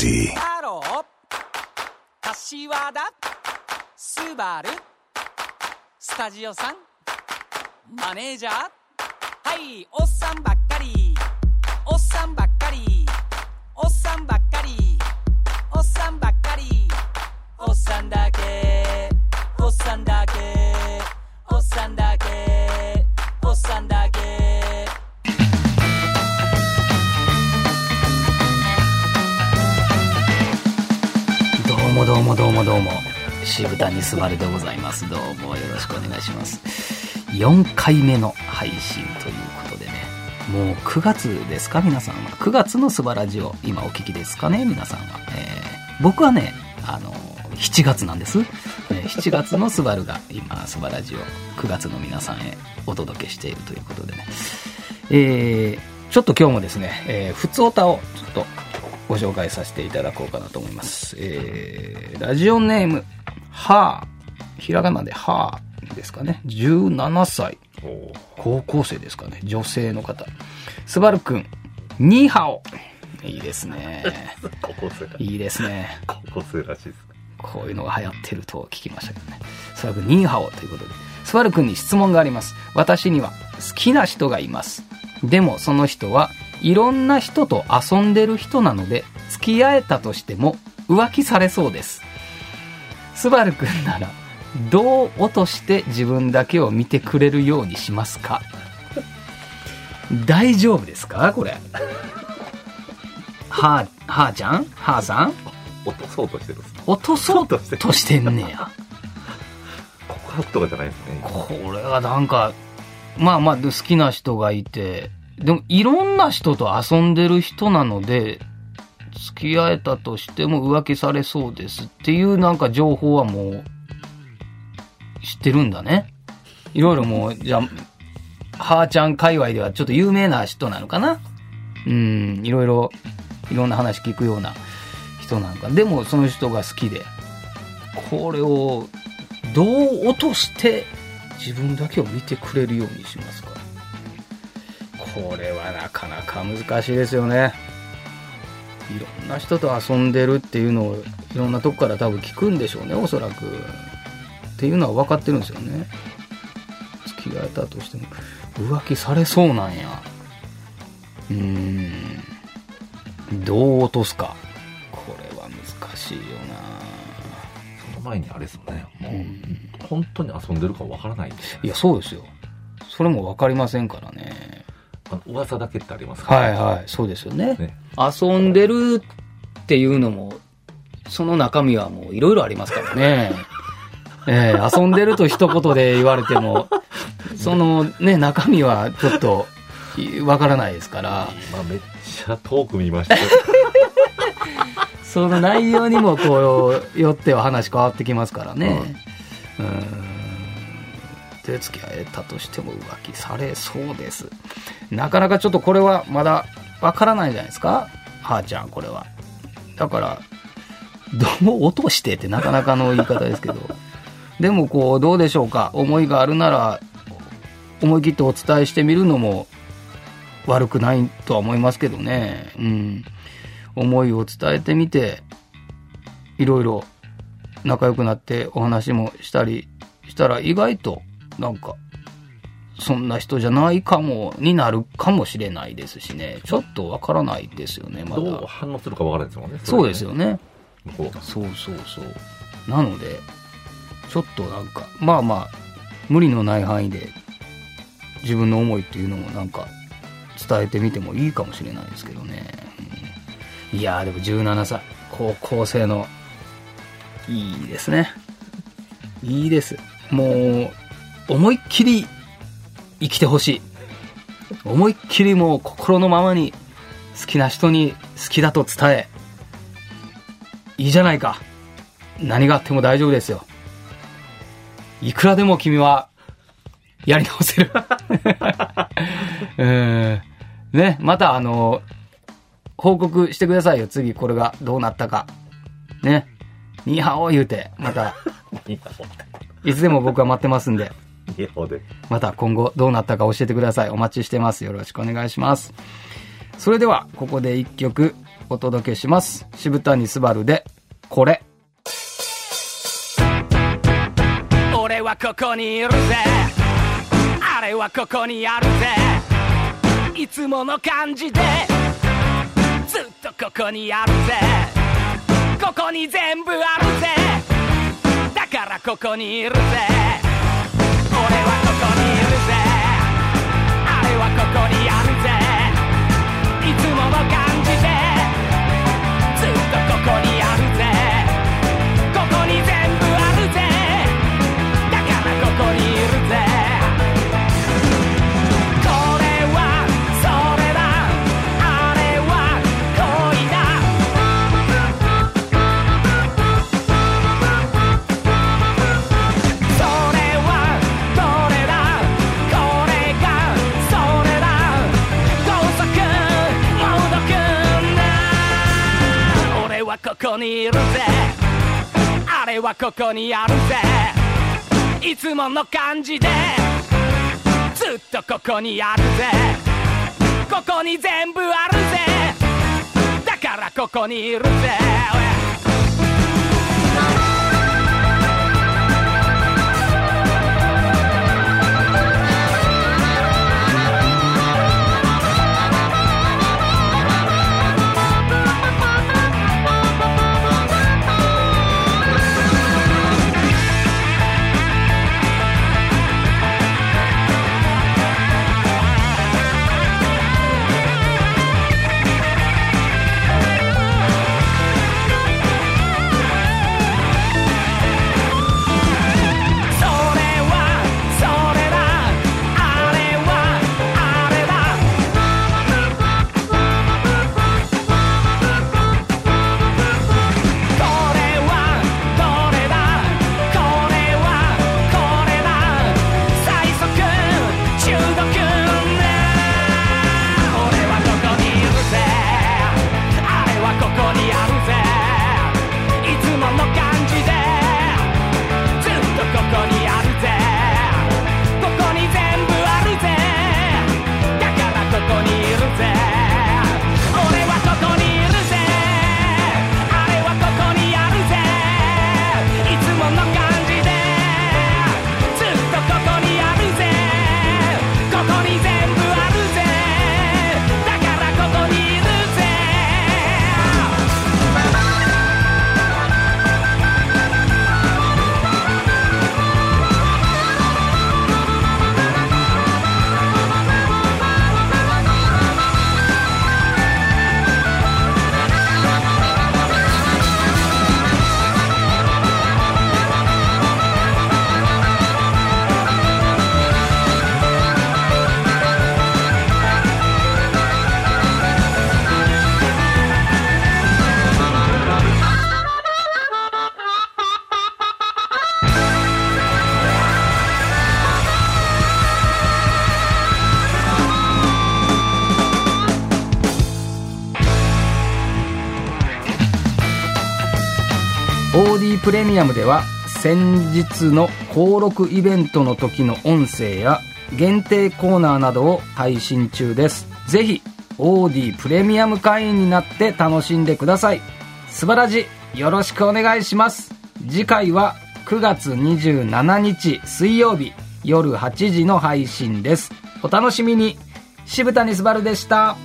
ディハロー柏田スバルスタジオさんマネージャーはいおっさんばっうもどうもどうもどうも。渋谷すばるでございます。どうもよろしくお願いします。4回目の配信ということでね。もう9月ですか？皆さんは。9月のすばラジオ今お聞きですかね？皆さんは、えー僕はねあの7月なんです、え7月のすばるが今すばラジオ9月の皆さんへお届けしているということでね。えーちょっと今日もですね、えー、ふつおたをちょっとご紹介させていただこうかなと思います。えー、ラジオネーム、はー、ひらがなではーですかね。17歳、高校生ですかね。女性の方。すばるくん、ニーハオ。いいですね。高校生だ。いいですね。高校生らしいです。こういうのが流行ってると聞きましたけどね。スバルくん、ニーハオということで。スバルくんに質問があります。私には好きな人がいます。でもその人はいろんな人と遊んでる人なので、付き合えたとしても浮気されそうです。スバルくんなら、どう落として自分だけを見てくれるようにしますか？大丈夫ですか？これ。はー、はーちゃん？はーさん？落とそうとしてる。落とそうとしてんねや。告白とかじゃないですね。これはなんか、まあまあ好きな人がいて、でもいろんな人と遊んでる人なので、付き合えたとしても浮気されそうですっていうなんか情報はもう知ってるんだね。いろいろもう、じゃあ、はーちゃん界隈ではちょっと有名な人なのかなうん、いろいろ、いろんな話聞くような人なのか。でもその人が好きで、これをどう落として自分だけを見てくれるようにしますかこれはなかなか難しいですよね。いろんな人と遊んでるっていうのをいろんなとこから多分聞くんでしょうねおそらく。っていうのは分かってるんですよね。付き合えたとしても。浮気されそうなんや。うーん。どう落とすか。これは難しいよな。その前にあれですもんね。もう、本当に遊んでるかわからないんですよいや、そうですよ。それも分かりませんからね。噂だけってありますか？らはいはい、そうですよね。ね遊んでるっていうのも、その中身はもういろいろありますからね。ええ遊んでると一言で言われても、そのね、中身はちょっと分からないですから、今めっちゃ遠く見ましたよ。その内容にもこう、よっては話変わってきますからね。うーん。で、付き合えたとしても浮気されそうです。なかなかちょっとこれはまだわからないじゃないですかはーちゃん、これは。だから、どう落としてってなかなかの言い方ですけど。でもこう、どうでしょうか思いがあるなら、思い切ってお伝えしてみるのも悪くないとは思いますけどね。うん。思いを伝えてみて、いろいろ仲良くなってお話もしたりしたら意外となんか、そんな人じゃないかも、になるかもしれないですしね。ちょっとわからないですよね、まどうだ。反応するかわからないですもんね。そうですよね。向こうが。そうそうそう。なので、ちょっとなんか、まあまあ、無理のない範囲で、自分の思いっていうのもなんか、伝えてみてもいいかもしれないですけどね。うんいやーでも17歳、高校生の、いいですね。いいです。もう、思いっきり生きてほしい。思いっきりもう心のままに好きな人に好きだと伝え、いいじゃないか。何があっても大丈夫ですよ。いくらでも君は、やり直せる。うん。ね、またあの、報告してくださいよ。次これがどうなったか。ね。ニーハオ言うて、また、いつでも僕は待ってますんで、ニヤホで。また今後どうなったか教えてください。お待ちしてます。よろしくお願いします。それでは、ここで一曲、お届けします。渋谷すばるで、これ。俺はここにいるぜあれはここにあるぜいつもの感じでずっとここにあるぜここに全部あるぜだからここにいるぜぜあれはここにあるぜ。いつもの感じで。ずっとここにあるぜ。ここに全部あるぜ。だからここにいるぜ。プレミアムでは先日の登録イベントの時の音声や限定コーナーなどを配信中です。ぜひ、オーディプレミアム会員になって楽しんでください。素晴らしいよろしくお願いします。次回は9月27日水曜日夜8時の配信です。お楽しみに。渋谷すばるでした。